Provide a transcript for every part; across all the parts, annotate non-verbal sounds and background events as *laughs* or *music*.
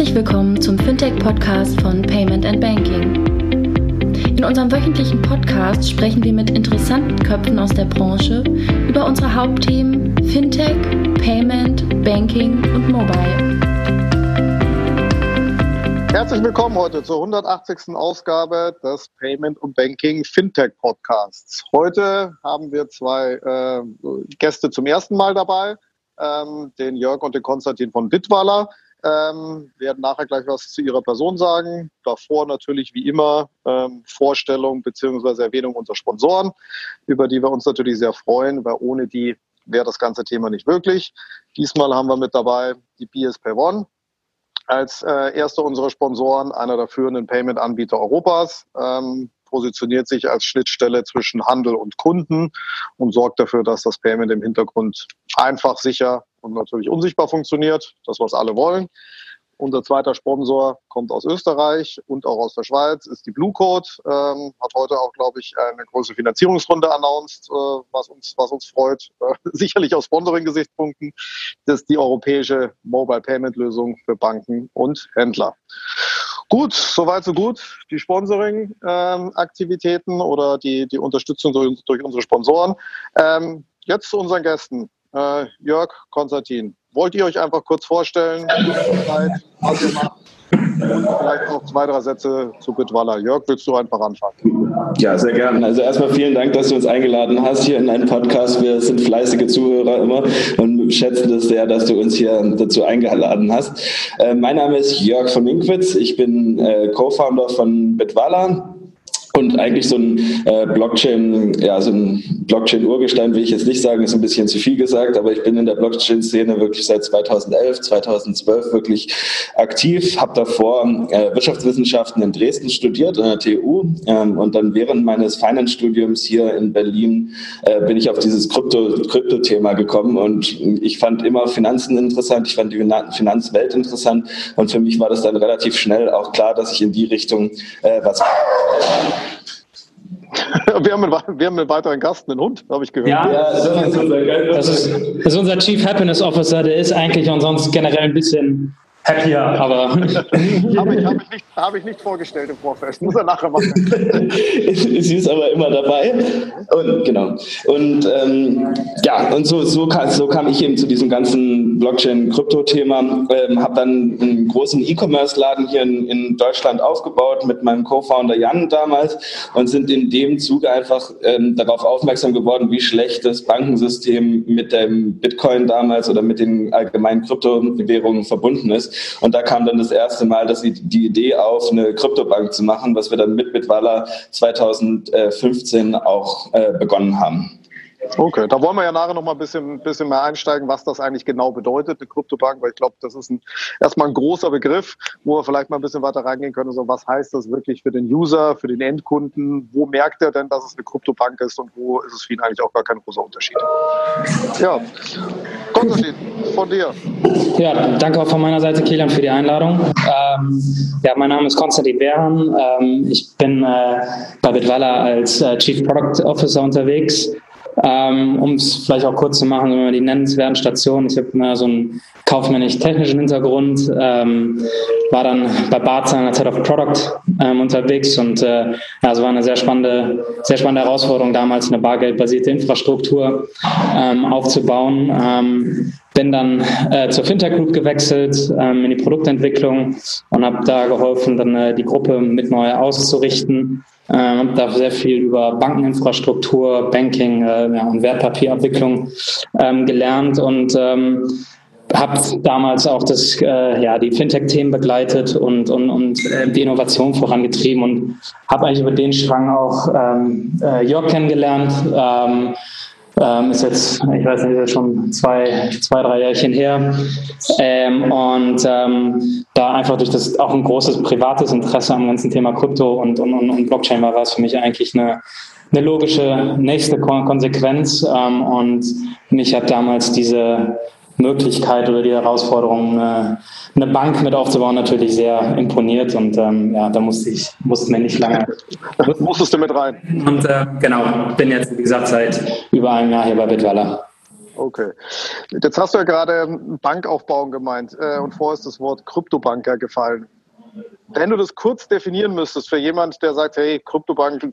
Herzlich willkommen zum Fintech-Podcast von Payment and Banking. In unserem wöchentlichen Podcast sprechen wir mit interessanten Köpfen aus der Branche über unsere Hauptthemen Fintech, Payment, Banking und Mobile. Herzlich willkommen heute zur 180. Ausgabe des Payment und Banking Fintech Podcasts. Heute haben wir zwei äh, Gäste zum ersten Mal dabei, ähm, den Jörg und den Konstantin von Bitwaller. Ähm, werden nachher gleich was zu ihrer Person sagen. Davor natürlich wie immer ähm, Vorstellung bzw. Erwähnung unserer Sponsoren, über die wir uns natürlich sehr freuen, weil ohne die wäre das ganze Thema nicht möglich. Diesmal haben wir mit dabei die BSP One als äh, erster unserer Sponsoren, einer der führenden Payment-Anbieter Europas. Ähm, positioniert sich als Schnittstelle zwischen Handel und Kunden und sorgt dafür, dass das Payment im Hintergrund einfach, sicher und natürlich unsichtbar funktioniert. Das, was alle wollen. Unser zweiter Sponsor kommt aus Österreich und auch aus der Schweiz, ist die Blue Code. Ähm, hat heute auch, glaube ich, eine große Finanzierungsrunde announced, äh, was, uns, was uns freut. *laughs* Äh, sicherlich aus Sponsoring-Gesichtspunkten. Das ist die europäische Mobile Payment Lösung für Banken und Händler. Gut, soweit so gut. Die Sponsoring-Aktivitäten ähm, oder die, die Unterstützung durch, durch unsere Sponsoren. Ähm, jetzt zu unseren Gästen. Äh, Jörg, Konstantin, wollt ihr euch einfach kurz vorstellen, was vielleicht noch zwei, drei Sätze zu Bitwalla. Jörg, willst du einfach anfangen? Ja, sehr gerne. Also erstmal vielen Dank, dass du uns eingeladen hast hier in einen Podcast. Wir sind fleißige Zuhörer immer und schätzen es sehr, dass du uns hier dazu eingeladen hast. Äh, mein Name ist Jörg von Minkwitz. Ich bin äh, Co-Founder von Bitwalla und eigentlich so ein äh, Blockchain, ja, so ein Blockchain-Urgestein will ich jetzt nicht sagen, ist ein bisschen zu viel gesagt, aber ich bin in der Blockchain-Szene wirklich seit 2011, 2012 wirklich aktiv, habe davor äh, Wirtschaftswissenschaften in Dresden studiert, an der TU ähm, und dann während meines Finance-Studiums hier in Berlin äh, bin ich auf dieses Krypto-Thema gekommen und ich fand immer Finanzen interessant, ich fand die Finanzwelt interessant und für mich war das dann relativ schnell auch klar, dass ich in die Richtung was *laughs* wir, haben einen, wir haben einen weiteren Gast, einen Hund, habe ich gehört. Ja, das ist, unser, das, ist, das ist unser Chief Happiness Officer, der ist eigentlich und sonst generell ein bisschen happier, aber. *laughs* habe ich, hab ich, nicht, hab ich nicht vorgestellt im Vorfest, muss er nachher machen. *laughs* Sie ist aber immer dabei. Und genau. Und ähm, ja, und so, so, kam, so kam ich eben zu diesem ganzen Blockchain-Krypto-Thema. Ähm, habe dann einen großen E-Commerce-Laden hier in, in Deutschland aufgebaut mit meinem Co-Founder Jan damals und sind in dem Zuge einfach ähm, darauf aufmerksam geworden, wie schlecht das Bankensystem mit dem Bitcoin damals oder mit den allgemeinen Kryptowährungen verbunden ist. Und da kam dann das erste Mal dass die Idee auf, eine Kryptobank zu machen, was wir dann mit Bitwala 2015 auch äh, begonnen haben. Okay, da wollen wir ja nachher noch mal ein bisschen, bisschen mehr einsteigen, was das eigentlich genau bedeutet, eine Kryptobank, weil ich glaube, das ist ein, erstmal ein großer Begriff, wo wir vielleicht mal ein bisschen weiter reingehen können. So, was heißt das wirklich für den User, für den Endkunden? Wo merkt er denn, dass es eine Kryptobank ist und wo ist es für ihn eigentlich auch gar kein großer Unterschied? Ja, Konstantin, von dir. Ja, danke auch von meiner Seite, Kilian, für die Einladung. Ähm, ja, mein Name ist Konstantin Behan. Ähm, ich bin äh, bei Bitwala als äh, Chief Product Officer unterwegs. Ähm, um es vielleicht auch kurz zu machen, immer die nennenswerten Stationen. Ich habe immer so einen kaufmännisch-technischen Hintergrund, ähm, war dann bei Barzahn als Head of Product ähm, unterwegs und äh, es war eine sehr spannende, sehr spannende Herausforderung damals, eine bargeldbasierte Infrastruktur ähm, aufzubauen. Ähm, bin dann äh, zur Fintech Group gewechselt ähm, in die Produktentwicklung und habe da geholfen, dann äh, die Gruppe mit neu auszurichten ähm, da sehr viel über Bankeninfrastruktur, Banking äh, ja, und Wertpapierabwicklung ähm, gelernt und ähm, habe damals auch das, äh, ja, die Fintech-Themen begleitet und, und, und äh, die Innovation vorangetrieben und habe eigentlich über den Strang auch ähm, äh, Jörg kennengelernt. Ähm, ähm, ist jetzt, ich weiß nicht, ist schon zwei, zwei drei Jährchen her. Ähm, und ähm, da einfach durch das auch ein großes privates Interesse am ganzen Thema Krypto und, und, und Blockchain war, war es für mich eigentlich eine, eine logische nächste Konsequenz. Ähm, und mich hat damals diese Möglichkeit oder die Herausforderung, eine, eine Bank mit aufzubauen, natürlich sehr imponiert. Und ähm, ja, da musste ich, musste mir nicht lange. Musstest du mit rein? Und äh, genau, bin jetzt, wie gesagt, seit über einem Jahr hier bei Bitwala. Okay. Jetzt hast du ja gerade Bankaufbauen gemeint äh, und vorher ist das Wort Kryptobanker gefallen. Wenn du das kurz definieren müsstest für jemand, der sagt, hey, Kryptobank,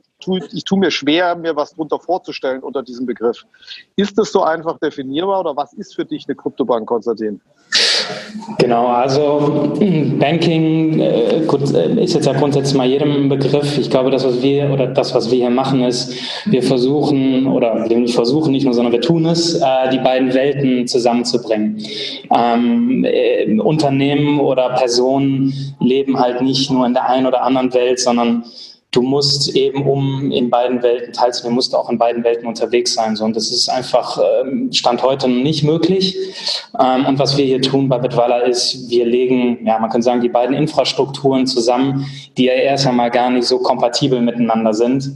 ich tue mir schwer, mir was darunter vorzustellen unter diesem Begriff. Ist das so einfach definierbar oder was ist für dich eine Kryptobank, Konstantin? Genau, also *clears throat* Banking äh, äh, ist jetzt ja grundsätzlich mal jedem Begriff. Ich glaube, das, was wir oder das, was wir hier machen, ist, wir versuchen oder wir versuchen nicht nur, sondern wir tun es, äh, die beiden Welten zusammenzubringen. Ähm, äh, Unternehmen oder Personen leben halt nicht nur in der einen oder anderen Welt, sondern du musst eben, um in beiden Welten teilzunehmen, musst du auch in beiden Welten unterwegs sein. So. Und das ist einfach ähm, Stand heute nicht möglich. Ähm, und was wir hier tun bei Bitwala ist, wir legen, ja, man kann sagen, die beiden Infrastrukturen zusammen, die ja erst einmal gar nicht so kompatibel miteinander sind.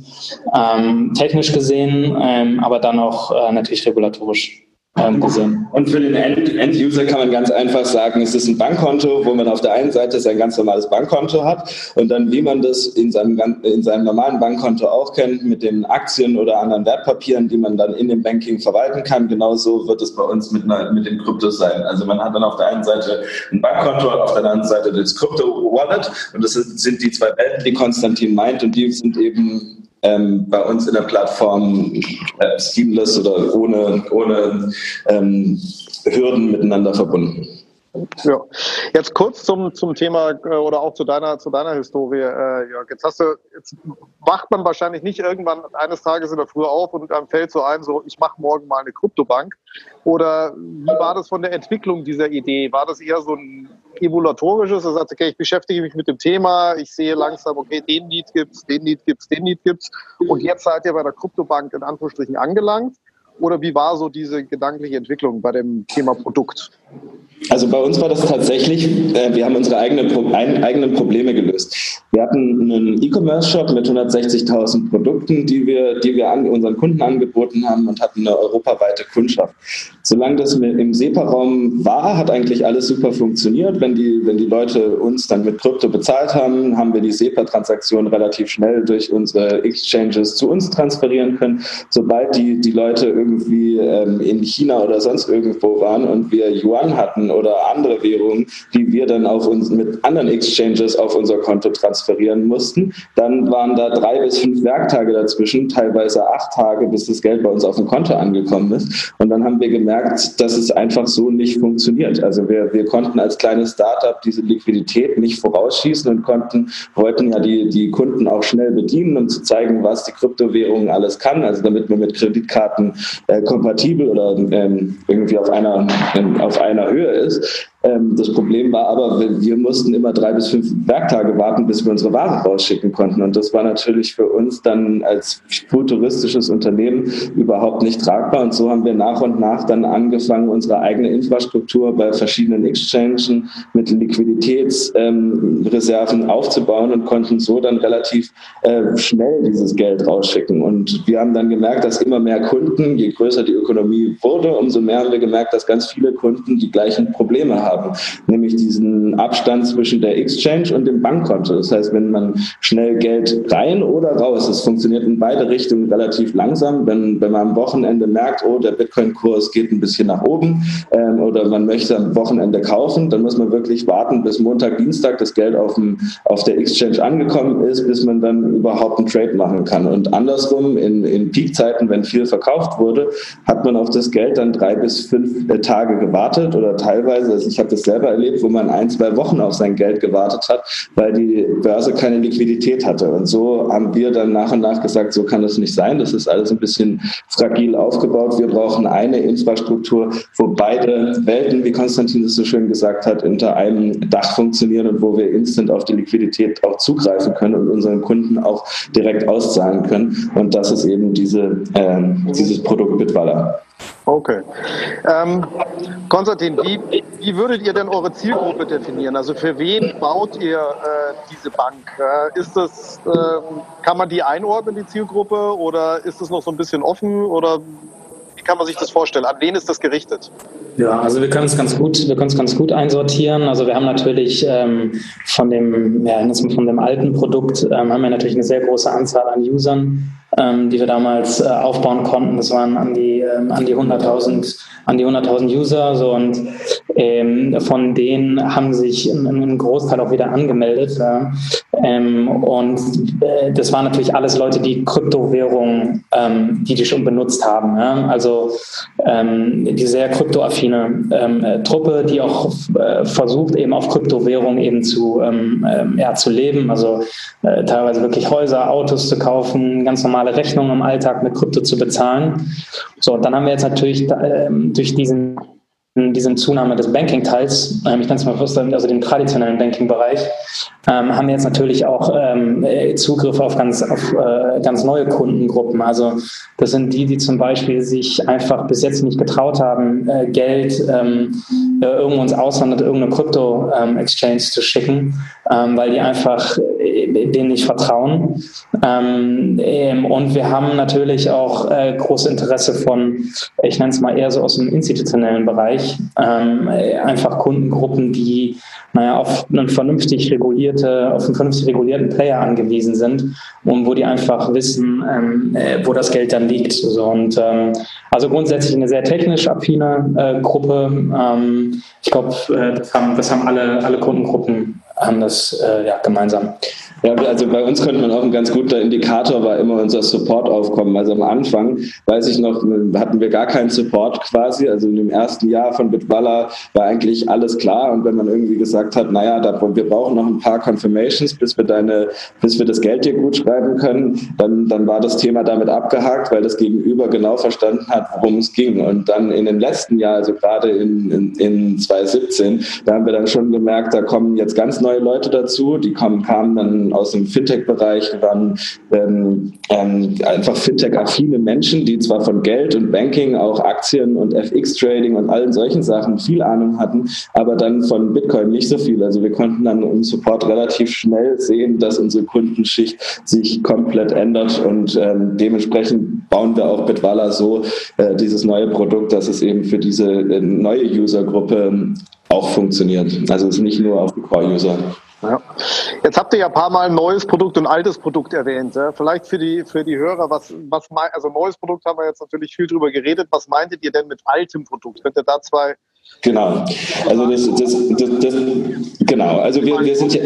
Ähm, technisch gesehen, ähm, aber dann auch äh, natürlich regulatorisch. Und für den End-User kann man ganz einfach sagen, es ist ein Bankkonto, wo man auf der einen Seite sein ganz normales Bankkonto hat und dann, wie man das in seinem, in seinem normalen Bankkonto auch kennt, mit den Aktien oder anderen Wertpapieren, die man dann in dem Banking verwalten kann, genauso wird es bei uns mit, mit den Kryptos sein. Also man hat dann auf der einen Seite ein Bankkonto, auf der anderen Seite das Krypto-Wallet und das sind die zwei Welten, die Konstantin meint und die sind eben ähm, bei uns in der Plattform äh, seamless oder ohne, ohne ähm, Hürden miteinander verbunden. Ja, jetzt kurz zum, zum Thema äh, oder auch zu deiner, zu deiner Historie, äh, Jörg. Jetzt hast du, jetzt wacht man wahrscheinlich nicht irgendwann eines Tages in der Früh auf und einem fällt so ein, so ich mache morgen mal eine Kryptobank. Oder wie war das von der Entwicklung dieser Idee? War das eher so ein evolatorisches, du sagst, okay, ich beschäftige mich mit dem Thema, ich sehe langsam, okay, den Need gibt's, den Need gibt's, den Need gibt's und jetzt seid ihr bei der Kryptobank in Anführungsstrichen angelangt? Oder wie war so diese gedankliche Entwicklung bei dem Thema Produkt? Also bei uns war das tatsächlich, äh, wir haben unsere eigene, ein, eigenen Probleme gelöst. Wir hatten einen E-Commerce-Shop mit 160.000 Produkten, die wir, die wir an, unseren Kunden angeboten haben und hatten eine europaweite Kundschaft. Solange das im SEPA-Raum war, hat eigentlich alles super funktioniert. Wenn die, wenn die Leute uns dann mit Krypto bezahlt haben, haben wir die SEPA-Transaktion relativ schnell durch unsere Exchanges zu uns transferieren können. Sobald die, die Leute irgendwie ähm, in China oder sonst irgendwo waren und wir Yuan hatten oder andere Währungen, die wir dann auf uns mit anderen Exchanges auf unser Konto transferieren mussten. Dann waren da drei bis fünf Werktage dazwischen, teilweise acht Tage, bis das Geld bei uns auf dem Konto angekommen ist. Und dann haben wir gemerkt, dass es einfach so nicht funktioniert. Also wir, wir konnten als kleines Startup diese Liquidität nicht vorausschießen und konnten, wollten ja die, die Kunden auch schnell bedienen, um zu zeigen, was die Kryptowährung alles kann. Also damit man mit Kreditkarten äh, kompatibel oder ähm, irgendwie auf einer, ähm, auf einer Höhe ist. Ähm, das Problem war aber, wir mussten immer drei bis fünf Werktage warten, bis wir unsere Ware rausschicken konnten. Und das war natürlich für uns dann als futuristisches Unternehmen überhaupt nicht tragbar. Und so haben wir nach und nach dann angefangen, unsere eigene Infrastruktur bei verschiedenen Exchanges mit Liquiditätsreserven aufzubauen und konnten so dann relativ äh, schnell dieses Geld rausschicken. Und wir haben dann gemerkt, dass immer mehr Kunden, je größer die Ökonomie wurde, umso mehr haben wir gemerkt, dass ganz viele Kunden die gleichen Probleme haben haben, nämlich diesen Abstand zwischen der Exchange und dem Bankkonto. Das heißt, wenn man schnell Geld rein oder raus, das funktioniert in beide Richtungen relativ langsam. Wenn, wenn man am Wochenende merkt, oh, der Bitcoin-Kurs geht ein bisschen nach oben ähm, oder man möchte am Wochenende kaufen, dann muss man wirklich warten, bis Montag, Dienstag das Geld auf, dem, auf der Exchange angekommen ist, bis man dann überhaupt einen Trade machen kann. Und andersrum, in, in Peakzeiten, wenn viel verkauft wurde, hat man auf das Geld dann drei bis fünf äh, Tage gewartet oder teilweise, also ich habe das selber erlebt, wo man ein, zwei Wochen auf sein Geld gewartet hat, weil die Börse keine Liquidität hatte. Und so haben wir dann nach und nach gesagt, so kann das nicht sein. Das ist alles ein bisschen fragil aufgebaut. Wir brauchen eine Infrastruktur, wo beide Welten, wie Konstantin es so schön gesagt hat, unter einem Dach funktionieren und wo wir instant auf die Liquidität auch zugreifen können und unseren Kunden auch direkt auszahlen können. Und das ist eben diese, äh, dieses Produkt Bitwala. Okay. Ähm, Konstantin, wie, wie würdet ihr denn eure Zielgruppe definieren? Also für wen baut ihr äh, diese Bank? Äh, ist das, äh, kann man die einordnen, die Zielgruppe, oder ist es noch so ein bisschen offen? Oder wie kann man sich das vorstellen? An wen ist das gerichtet? Ja, also wir können es ganz gut, wir können es ganz gut einsortieren. Also wir haben natürlich ähm, von dem, ja, von dem alten Produkt ähm, haben wir natürlich eine sehr große Anzahl an Usern, ähm, die wir damals äh, aufbauen konnten. Das waren an die, ähm, an die 100.000 an die 100.000 User so und ähm, von denen haben sich ein, Großteil auch wieder angemeldet ja. ähm, und äh, das waren natürlich alles Leute, die Kryptowährungen, die die schon benutzt haben. Ja. Also die sehr kryptoaffine ähm, äh, Truppe, die auch äh, versucht eben auf Kryptowährungen eben zu ähm, äh, ja, zu leben. Also äh, teilweise wirklich Häuser, Autos zu kaufen, ganz normale Rechnungen im Alltag mit Krypto zu bezahlen. So, dann haben wir jetzt natürlich ähm, durch diesen diesen Zunahme des Banking-Teils, ähm, ich nenne es mal fast, also dem traditionellen Banking-Bereich, ähm, haben wir jetzt natürlich auch ähm, Zugriff auf ganz, auf äh, ganz neue Kundengruppen. Also das sind die, die zum Beispiel sich einfach bis jetzt nicht getraut haben, äh, Geld ähm, äh, irgendwo ins Ausland oder irgendeine Krypto-Exchange ähm, zu schicken, ähm, weil die einfach äh, denen nicht vertrauen. Ähm, und wir haben natürlich auch äh, großes Interesse von, ich nenne es mal eher so aus dem institutionellen Bereich, ähm, einfach Kundengruppen, die naja, auf einen vernünftig regulierte, auf einen vernünftig regulierten Player angewiesen sind und wo die einfach wissen, ähm, äh, wo das Geld dann liegt. So, und ähm, also grundsätzlich eine sehr technisch affine äh, Gruppe. Ähm, ich glaube, äh, das, haben, das haben alle, alle Kundengruppen haben das äh, ja, gemeinsam. Ja, also bei uns könnte man auch ein ganz guter Indikator war immer unser Support-Aufkommen. Also am Anfang, weiß ich noch, hatten wir gar keinen Support quasi. Also in dem ersten Jahr von Bitwalla war eigentlich alles klar. Und wenn man irgendwie gesagt hat, naja, da, wir brauchen noch ein paar Confirmations, bis wir deine, bis wir das Geld dir gut schreiben können, dann, dann war das Thema damit abgehakt, weil das Gegenüber genau verstanden hat, worum es ging. Und dann in dem letzten Jahr, also gerade in, in, in 2017, da haben wir dann schon gemerkt, da kommen jetzt ganz neue Leute dazu, die kommen, kamen dann aus dem Fintech-Bereich, waren ähm, ähm, einfach Fintech-affine Menschen, die zwar von Geld und Banking, auch Aktien und FX-Trading und allen solchen Sachen viel Ahnung hatten, aber dann von Bitcoin nicht so viel. Also wir konnten dann im Support relativ schnell sehen, dass unsere Kundenschicht sich komplett ändert und ähm, dementsprechend bauen wir auch Bitwala so äh, dieses neue Produkt, dass es eben für diese äh, neue Usergruppe auch funktioniert. Also es ist nicht nur auf die Core-User. Ja. Jetzt habt ihr ja ein paar Mal neues Produkt und altes Produkt erwähnt. Ja? Vielleicht für die, für die Hörer, was, was also neues Produkt haben wir jetzt natürlich viel drüber geredet. Was meintet ihr denn mit altem Produkt? Könnt ihr da zwei Genau. Also das, das, das, das, genau. Also wir, wir sind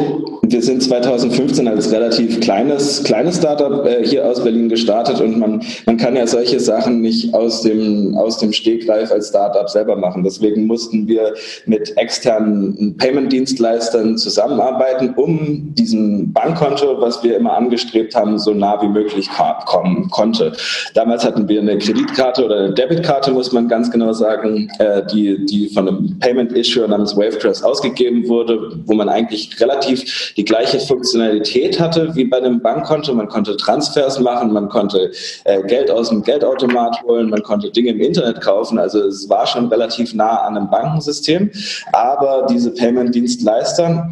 wir sind 2015 als relativ kleines kleines Startup äh, hier aus Berlin gestartet und man man kann ja solche Sachen nicht aus dem aus dem Stegreif als Startup selber machen. Deswegen mussten wir mit externen Payment-Dienstleistern zusammenarbeiten, um diesem Bankkonto, was wir immer angestrebt haben, so nah wie möglich kommen konnte. Damals hatten wir eine Kreditkarte oder eine Debitkarte, muss man ganz genau sagen, äh, die die von einem Payment Issuer namens Wavecrest ausgegeben wurde, wo man eigentlich relativ die gleiche Funktionalität hatte wie bei einem Bankkonto. Man konnte Transfers machen, man konnte äh, Geld aus dem Geldautomat holen, man konnte Dinge im Internet kaufen. Also es war schon relativ nah an einem Bankensystem. Aber diese Payment-Dienstleister,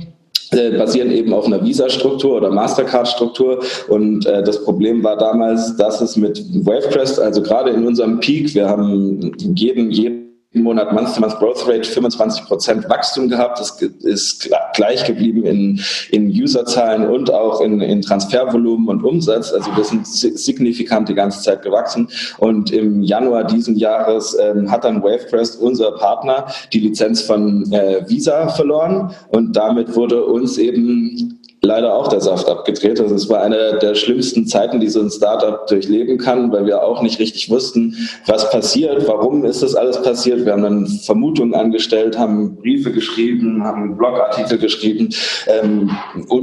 äh, basieren eben auf einer Visa-Struktur oder Mastercard-Struktur. Und äh, das Problem war damals, dass es mit Wavecrest, also gerade in unserem Peak, wir haben jeden, jeden Monat Month-to-Month Growth Rate 25 Prozent Wachstum gehabt. Das ist gleich geblieben in, in Userzahlen und auch in, in Transfervolumen und Umsatz. Also wir sind signifikant die ganze Zeit gewachsen. Und im Januar diesen Jahres ähm, hat dann Wavecrest, unser Partner, die Lizenz von äh, Visa verloren. Und damit wurde uns eben leider auch der Saft abgedreht. Also es war eine der schlimmsten Zeiten, die so ein Startup durchleben kann, weil wir auch nicht richtig wussten, was passiert, warum ist das alles passiert. Wir haben dann Vermutungen angestellt, haben Briefe geschrieben, haben Blogartikel geschrieben ähm,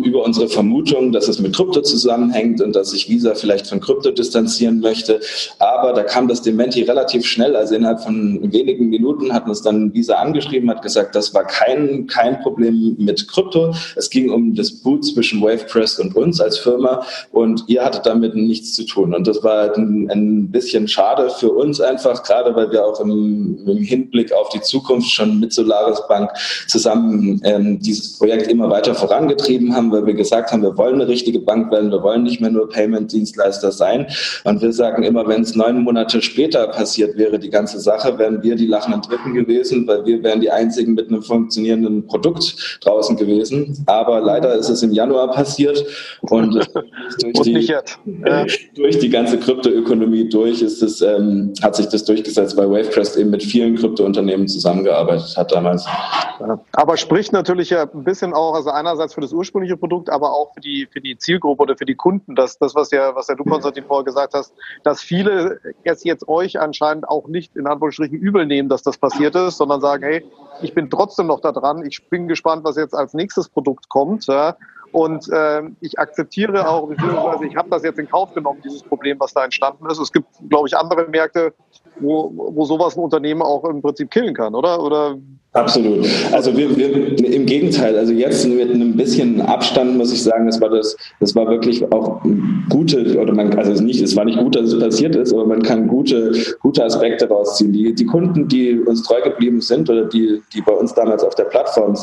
über unsere Vermutung, dass es mit Krypto zusammenhängt und dass sich Visa vielleicht von Krypto distanzieren möchte. Aber da kam das Dementi relativ schnell. Also innerhalb von wenigen Minuten hat uns dann Visa angeschrieben, hat gesagt, das war kein, kein Problem mit Krypto. Es ging um das Boot zwischen WaveCrest und uns als Firma und ihr hattet damit nichts zu tun. Und das war ein, ein bisschen schade für uns einfach, gerade weil wir auch im, im Hinblick auf die Zukunft schon mit Solaris Bank zusammen ähm, dieses Projekt immer weiter vorangetrieben haben, weil wir gesagt haben, wir wollen eine richtige Bank werden, wir wollen nicht mehr nur Payment-Dienstleister sein. Und wir sagen immer, wenn es neun Monate später passiert wäre, die ganze Sache, wären wir die lachenden Dritten gewesen, weil wir wären die einzigen mit einem funktionierenden Produkt draußen gewesen. Aber leider ist es im Januar passiert und *laughs* durch, die, *laughs* durch die ganze Kryptoökonomie durch ist es, ähm, hat sich das durchgesetzt, weil Wavecrest eben mit vielen Kryptounternehmen zusammengearbeitet hat damals. Aber spricht natürlich ja ein bisschen auch, also einerseits für das ursprüngliche Produkt, aber auch für die, für die Zielgruppe oder für die Kunden, dass das, was ja, was ja du, Konstantin, vorher gesagt hast, dass viele jetzt, jetzt euch anscheinend auch nicht in Anführungsstrichen übel nehmen, dass das passiert ist, sondern sagen, hey, ich bin trotzdem noch da dran, ich bin gespannt, was jetzt als nächstes Produkt kommt. Ja? Und äh, ich akzeptiere auch, beziehungsweise ich habe das jetzt in Kauf genommen, dieses Problem, was da entstanden ist. Es gibt, glaube ich, andere Märkte, wo, wo sowas ein Unternehmen auch im Prinzip killen kann, oder? Oder Absolut. Also wir, wir im Gegenteil, also jetzt mit einem bisschen Abstand muss ich sagen, das war das, das war wirklich auch gute, oder man, also nicht, es war nicht gut, dass es passiert ist, aber man kann gute, gute Aspekte rausziehen. Die, die Kunden, die uns treu geblieben sind oder die, die bei uns damals auf der Plattform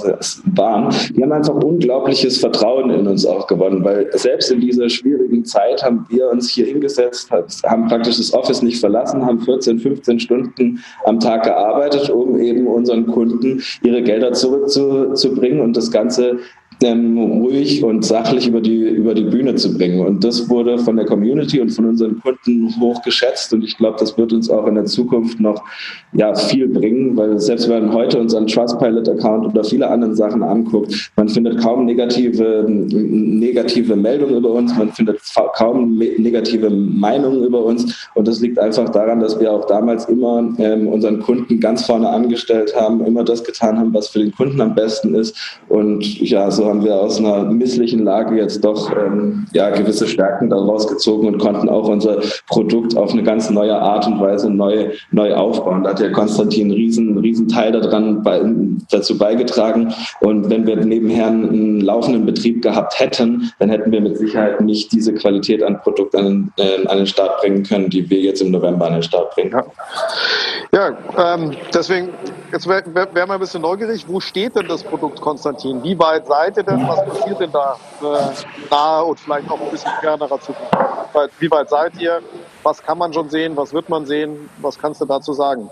waren, die haben einfach unglaubliches Vertrauen in uns auch gewonnen, weil selbst in dieser schwierigen Zeit haben wir uns hier hingesetzt, haben praktisch das Office nicht verlassen, haben 14, 15 Stunden am Tag gearbeitet, um eben unseren Kunden ihre Gelder zurückzubringen und das Ganze ähm, ruhig und sachlich über die, über die Bühne zu bringen. Und das wurde von der Community und von unseren Kunden hoch geschätzt. Und ich glaube, das wird uns auch in der Zukunft noch ja, viel bringen, weil selbst wenn man heute unseren Trustpilot-Account oder viele andere Sachen anguckt, man findet kaum negative, negative Meldungen über uns, man findet kaum negative Meinungen über uns. Und das liegt einfach daran, dass wir auch damals immer ähm, unseren Kunden ganz vorne angestellt haben, immer das getan haben, was für den Kunden am besten ist. Und ja, so haben wir aus einer misslichen Lage jetzt doch ähm, ja, gewisse Stärken daraus gezogen und konnten auch unser Produkt auf eine ganz neue Art und Weise neu, neu aufbauen. Da hat ja Konstantin einen riesen, riesen Teil daran bei, dazu beigetragen. Und wenn wir nebenher einen laufenden Betrieb gehabt hätten, dann hätten wir mit Sicherheit nicht diese Qualität an Produkt an, äh, an den Start bringen können, die wir jetzt im November an den Start bringen. Ja, ja ähm, deswegen, jetzt wäre wär, wär mal ein bisschen neugierig, wo steht denn das Produkt, Konstantin? Wie weit seid ihr denn? Was passiert denn da äh, nahe und vielleicht auch ein bisschen? Wie weit, wie weit seid ihr? Was kann man schon sehen? Was wird man sehen? Was kannst du dazu sagen?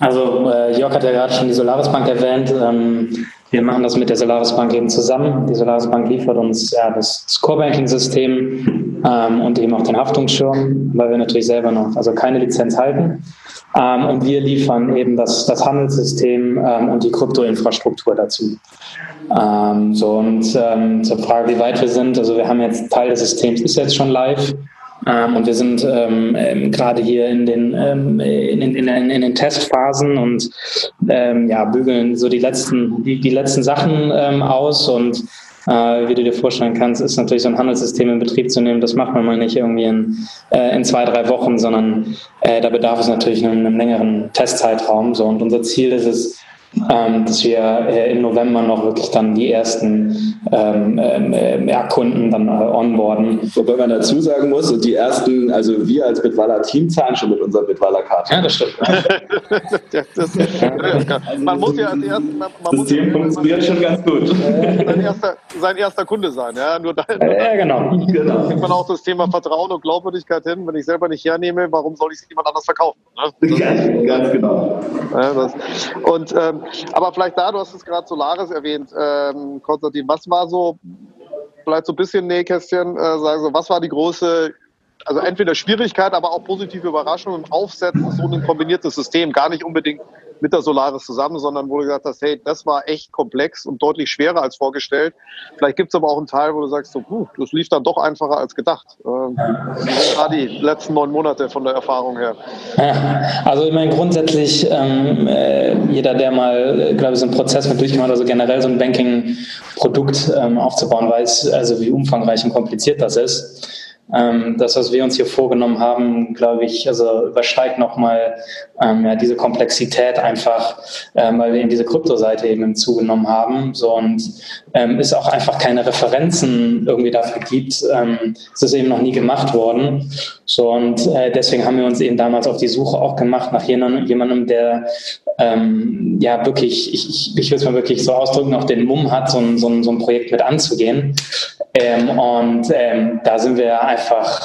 Also äh, Jörg hat ja gerade schon die Solaris Bank erwähnt. Ähm, wir machen das mit der Solaris Bank eben zusammen. Die Solaris Bank liefert uns ja das, Core Banking System ähm, und eben auch den Haftungsschirm, weil wir natürlich selber noch also keine Lizenz halten. Ähm, und wir liefern eben das, das Handelssystem ähm, und die Kryptoinfrastruktur dazu. Ähm, so und ähm, zur Frage, wie weit wir sind. Also wir haben jetzt Teil des Systems ist jetzt schon live. Ähm, und wir sind ähm, ähm, gerade hier in den, ähm, in, in, in, in, den Testphasen und ähm, ja, bügeln so die letzten, die, die letzten Sachen ähm, aus und äh, wie du dir vorstellen kannst, ist natürlich so ein Handelssystem in Betrieb zu nehmen. Das macht man mal nicht irgendwie in, äh, in zwei, drei Wochen, sondern äh, da bedarf es natürlich einem, einem längeren Testzeitraum. So. Und unser Ziel ist es, ähm, dass wir äh, im November noch wirklich dann die ersten ähm, ähm, ja, Kunden dann äh, onboarden. Wobei man dazu sagen muss, die ersten, also wir als Bitwala Team zahlen schon mit unserer Bitwala Karte. Ja, das stimmt. *laughs* ja, das, man muss ja als erstes, man, man das Team funktioniert schon ganz gut. Sein erster, sein erster Kunde sein, ja, nur da, ja, genau. genau. kriegt man auch das Thema Vertrauen und Glaubwürdigkeit hin. Wenn ich selber nicht hernehme, warum soll ich es jemand anders verkaufen? Ne? Ganz, ganz genau. Ja, das, und ähm, aber vielleicht da, du hast es gerade Solaris erwähnt, ähm, Konstantin, was war so, vielleicht so ein bisschen Nähkästchen, äh, sagen so, was war die große, also entweder Schwierigkeit, aber auch positive Überraschung im Aufsetzen so ein kombiniertes System, gar nicht unbedingt mit der Solaris zusammen, sondern wo du gesagt hast, hey, das war echt komplex und deutlich schwerer als vorgestellt. Vielleicht gibt es aber auch einen Teil, wo du sagst, so, puh, das lief dann doch einfacher als gedacht. Ähm, gerade die letzten neun Monate von der Erfahrung her. *laughs* Also ich meine grundsätzlich, ähm, äh, jeder, der mal, glaube ich, so einen Prozess mit durchgemacht hat, also generell so ein Banking-Produkt ähm, aufzubauen, weiß, also wie umfangreich und kompliziert das ist. Ähm, das, was wir uns hier vorgenommen haben, glaube ich, also übersteigt nochmal ähm, ja, diese Komplexität einfach, ähm, weil wir eben diese Kryptoseite eben zugenommen haben. So und ähm, es auch einfach keine Referenzen irgendwie dafür gibt. Ähm, es ist eben noch nie gemacht worden. So und äh, deswegen haben wir uns eben damals auf die Suche auch gemacht nach jemandem, der ähm, ja wirklich, ich, ich, ich will es mal wirklich so ausdrücken, noch den Mumm hat, so ein, so so ein Projekt mit anzugehen. Ähm, und ähm, da sind wir einfach,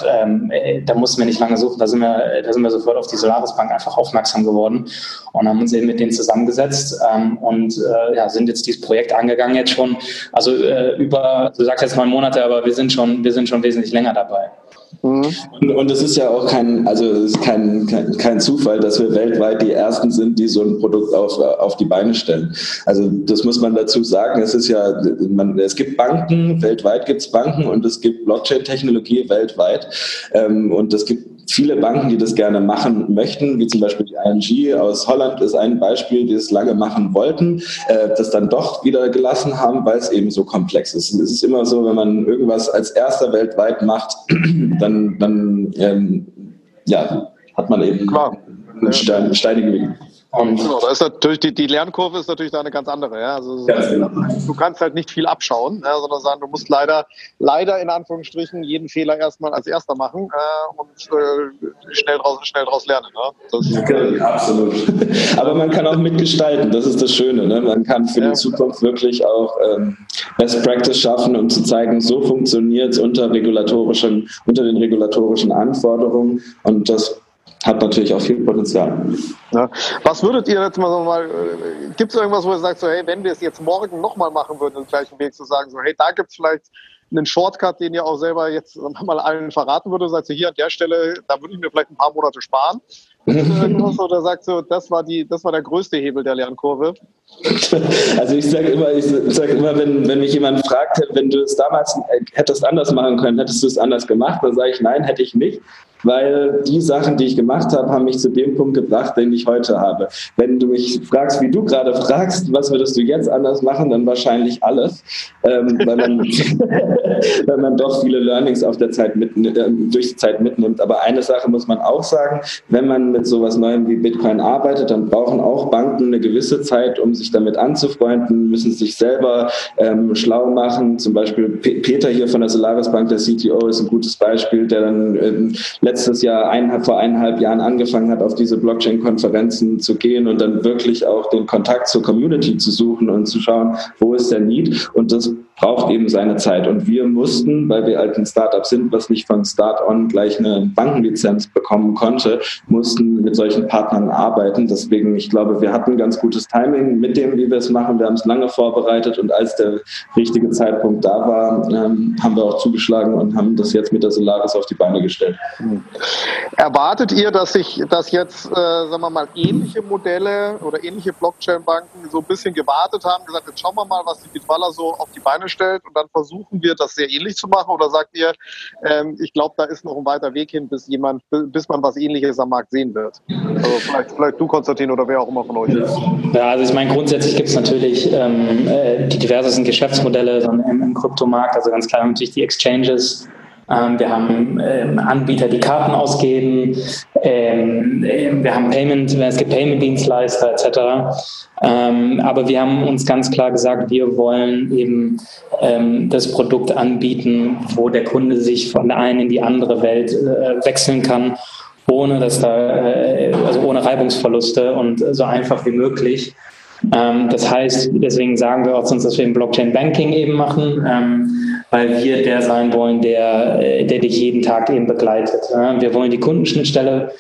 ähm, äh, da mussten wir nicht lange suchen, da sind wir, da sind wir sofort auf die Solaris Bank einfach aufmerksam geworden und haben uns eben mit denen zusammengesetzt ähm, und äh, ja, sind jetzt dieses Projekt angegangen jetzt schon, also äh, über, du sagst jetzt neun Monate, aber wir sind schon, wir sind schon wesentlich länger dabei. Mhm. Und, und es ist ja auch kein, also es ist kein, kein, kein, Zufall, dass wir weltweit die ersten sind, die so ein Produkt auf, auf die Beine stellen. Also das muss man dazu sagen. Es ist ja, man, es gibt Banken, weltweit gibt es Banken und es gibt Blockchain-Technologie weltweit. Ähm, und es gibt viele Banken, die das gerne machen möchten, wie zum Beispiel die ING aus Holland ist ein Beispiel, die es lange machen wollten, äh, das dann doch wieder gelassen haben, weil es eben so komplex ist. Es ist immer so, wenn man irgendwas als erster weltweit macht, *clears throat* dann, dann ähm, ja, hat man eben Klar. einen Stein, steinigen Weg. Und genau, da ist natürlich die, die Lernkurve ist natürlich da eine ganz andere. Ja? Also, genau. Du kannst halt nicht viel abschauen, ja, sondern sagen, du musst leider, leider in Anführungsstrichen jeden Fehler erstmal als erster machen äh, und äh, schnell draus, schnell draus lernen. Ne? Das, ja, absolut. *laughs* Aber man kann auch mitgestalten, das ist das Schöne. Ne? Man kann für ja. die Zukunft wirklich auch ähm, Best Practice schaffen und zu zeigen, so funktioniert es unter regulatorischen, unter den regulatorischen Anforderungen. Und das hat natürlich auch viel Potenzial. Ja. Was würdet ihr jetzt mal so mal, äh, gibt es irgendwas, wo ihr sagt, so, hey, wenn wir es jetzt morgen nochmal machen würden, den gleichen Weg zu sagen, so, hey, da gibt es vielleicht einen Shortcut, den ihr auch selber jetzt *laughs* mal allen verraten würdet, sagt ihr hier an der Stelle, da würde ich mir vielleicht ein paar Monate sparen. Oder sagst du, das war die, das war der größte Hebel der Lernkurve? *laughs* Also ich sage immer, ich sage immer, wenn, wenn mich jemand fragt, wenn du es damals hättest anders machen können, hättest du es anders gemacht, dann sage ich, nein, hätte ich nicht weil die Sachen, die ich gemacht habe, haben mich zu dem Punkt gebracht, den ich heute habe. Wenn du mich fragst, wie du gerade fragst, was würdest du jetzt anders machen, dann wahrscheinlich alles, ähm, weil, man, *laughs* weil man doch viele Learnings auf der Zeit mit, äh, durch die Zeit mitnimmt. Aber eine Sache muss man auch sagen, wenn man mit sowas Neuem wie Bitcoin arbeitet, dann brauchen auch Banken eine gewisse Zeit, um sich damit anzufreunden, müssen sich selber ähm, schlau machen. Zum Beispiel Peter hier von der Solaris Bank, der CTO, ist ein gutes Beispiel, der dann ähm, letztes Jahr eineinhalb, vor eineinhalb Jahren angefangen hat, auf diese Blockchain-Konferenzen zu gehen und dann wirklich auch den Kontakt zur Community zu suchen und zu schauen, wo ist der Need. Und das braucht eben seine Zeit. Und wir mussten, weil wir halt ein Startup sind, was nicht von Start on gleich eine Bankenlizenz bekommen konnte, mussten mit solchen Partnern arbeiten. Deswegen, ich glaube, wir hatten ganz gutes Timing mit dem, wie wir es machen. Wir haben es lange vorbereitet und als der richtige Zeitpunkt da war, ähm, haben wir auch zugeschlagen und haben das jetzt mit der Solaris auf die Beine gestellt. Erwartet ihr, dass sich, dass jetzt, äh, sagen wir mal, ähnliche Modelle oder ähnliche Blockchain-Banken so ein bisschen gewartet haben, gesagt, jetzt schauen wir mal, was die Bitwala so auf die Beine stellt und dann versuchen wir, das sehr ähnlich zu machen? Oder sagt ihr, ähm, ich glaube, da ist noch ein weiter Weg hin, bis jemand, bis man was Ähnliches am Markt sehen wird? Also vielleicht, vielleicht du, Konstantin, oder wer auch immer von euch. Ja, also ich meine, grundsätzlich gibt es natürlich ähm, äh, die diversesten Geschäftsmodelle im, im Kryptomarkt, also ganz klar natürlich die Exchanges, wir haben ähm, Anbieter, die Karten ausgeben. Ähm, wir haben Payment, es gibt Payment-Dienstleister etc. aber wir haben uns ganz klar gesagt, wir wollen eben das Produkt anbieten, wo der Kunde sich von der einen in die andere Welt äh, wechseln kann ohne dass da, äh, also ohne Reibungsverluste und so einfach wie möglich. das heißt, deswegen sagen wir auch uns, dass wir im Blockchain Banking eben machen weil wir der sein wollen, der, äh, der dich jeden Tag eben begleitet. Wir wollen die Kundenschnittstelle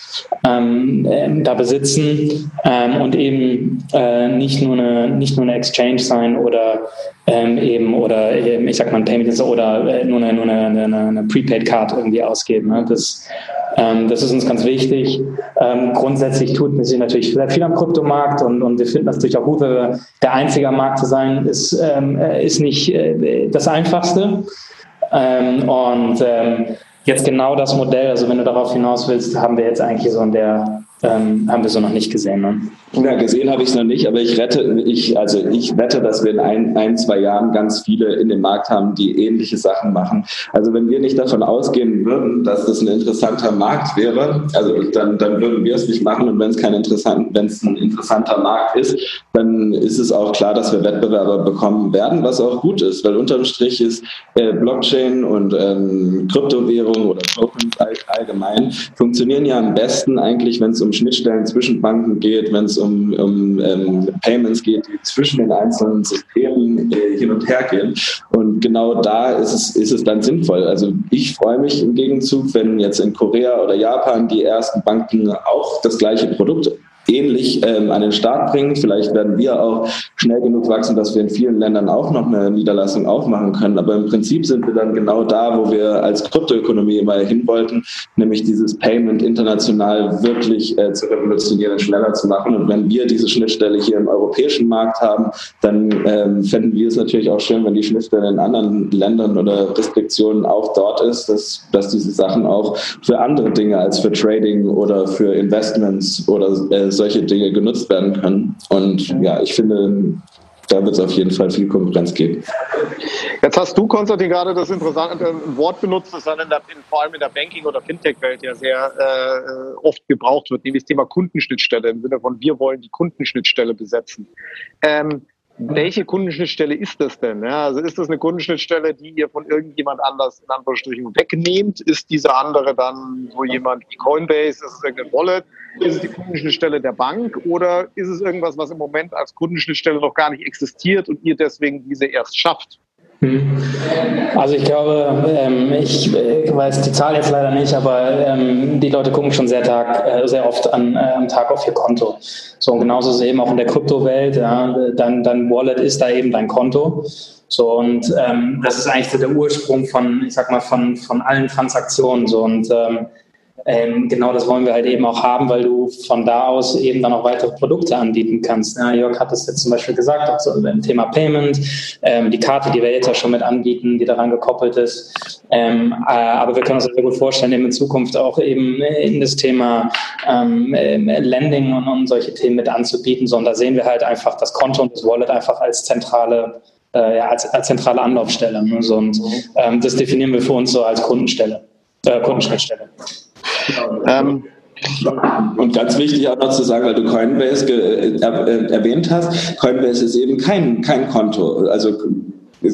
ähm, äh, da besitzen ähm, und eben äh, nicht, nur eine, nicht nur eine Exchange sein oder ähm, eben oder ähm, ich sag mal ein Payment oder äh, nur eine, nur eine, eine, eine Prepaid-Card irgendwie ausgeben. Ne? Das, ähm, das ist uns ganz wichtig. Ähm, grundsätzlich tut sich natürlich sehr viel am Kryptomarkt und, und wir finden das natürlich auch gut, der einzige Markt zu sein, ist, ähm, äh, ist nicht äh, das Einfachste. Ähm, und ähm, jetzt genau das Modell, also wenn du darauf hinaus willst, haben wir jetzt eigentlich so in der, ähm, haben wir so noch nicht gesehen. Ne? Ja, gesehen habe ich es noch nicht, aber ich rette, ich, also ich wette, dass wir in ein, ein, zwei Jahren ganz viele in dem Markt haben, die ähnliche Sachen machen. Also wenn wir nicht davon ausgehen würden, dass das ein interessanter Markt wäre, also dann, dann würden wir es nicht machen und wenn es kein interessant, wenn es ein interessanter Markt ist, dann ist es auch klar, dass wir Wettbewerber bekommen werden, was auch gut ist, weil unterm Strich ist äh, Blockchain und ähm, Kryptowährung oder Tokens all, allgemein funktionieren ja am besten eigentlich, wenn es um Schnittstellen zwischen Banken geht, wenn es um, um ähm, Payments geht, die zwischen den einzelnen Systemen äh, hin und her gehen. Und genau da ist es, ist es dann sinnvoll. Also ich freue mich im Gegenzug, wenn jetzt in Korea oder Japan die ersten Banken auch das gleiche Produkt ähnlich ähm, an den Start bringen. Vielleicht werden wir auch schnell genug wachsen, dass wir in vielen Ländern auch noch eine Niederlassung aufmachen können. Aber im Prinzip sind wir dann genau da, wo wir als Kryptoökonomie immer hin wollten, nämlich dieses Payment international wirklich äh, zu revolutionieren, schneller zu machen. Und wenn wir diese Schnittstelle hier im europäischen Markt haben, dann ähm, fänden wir es natürlich auch schön, wenn die Schnittstelle in anderen Ländern oder Restriktionen auch dort ist, dass, dass diese Sachen auch für andere Dinge als für Trading oder für Investments oder äh, solche Dinge genutzt werden können. Und ja, ich finde, da wird es auf jeden Fall viel Konkurrenz geben. Jetzt hast du, Konstantin, gerade das interessante Wort benutzt, das dann in der, in, vor allem in der Banking- oder Fintech-Welt ja sehr äh, oft gebraucht wird, nämlich das Thema Kundenschnittstelle im Sinne von wir wollen die Kundenschnittstelle besetzen. Ähm, welche Kundenschnittstelle ist das denn? Ja, also ist das eine Kundenschnittstelle, die ihr von irgendjemand anders in Anführungsstrichen wegnehmt? Ist diese andere dann so jemand wie Coinbase? Ist es irgendein Wallet? Ist es die Kundenschnittstelle der Bank? Oder ist es irgendwas, was im Moment als Kundenschnittstelle noch gar nicht existiert und ihr deswegen diese erst schafft? Hm. Also ich glaube, ähm, ich weiß die Zahl jetzt leider nicht, aber ähm, die Leute gucken schon sehr, Tag, äh, sehr oft an, äh, am Tag auf ihr Konto. So und genauso ist es eben auch in der Kryptowelt. Ja, dein, dein Wallet ist da eben dein Konto. So und ähm, das ist eigentlich der Ursprung von, ich sag mal, von, von allen Transaktionen. So und ähm, ähm, genau das wollen wir halt eben auch haben, weil du von da aus eben dann auch weitere Produkte anbieten kannst. Ja, Jörg hat das jetzt zum Beispiel gesagt, auch so im Thema Payment, ähm, die Karte, die wir jetzt ja schon mit anbieten, die daran gekoppelt ist. Ähm, äh, aber wir können uns sehr gut vorstellen, eben in Zukunft auch eben in das Thema ähm, äh, Lending und, und solche Themen mit anzubieten, sondern da sehen wir halt einfach das Konto und das Wallet einfach als zentrale äh, ja, als, als zentrale Anlaufstelle. Ne? So, und ähm, das definieren wir für uns so als Kundenstelle, äh, Kundenschnittstelle. Ähm, und ganz wichtig auch noch zu sagen, weil du Coinbase äh, erwähnt hast, Coinbase ist eben kein, kein Konto. Also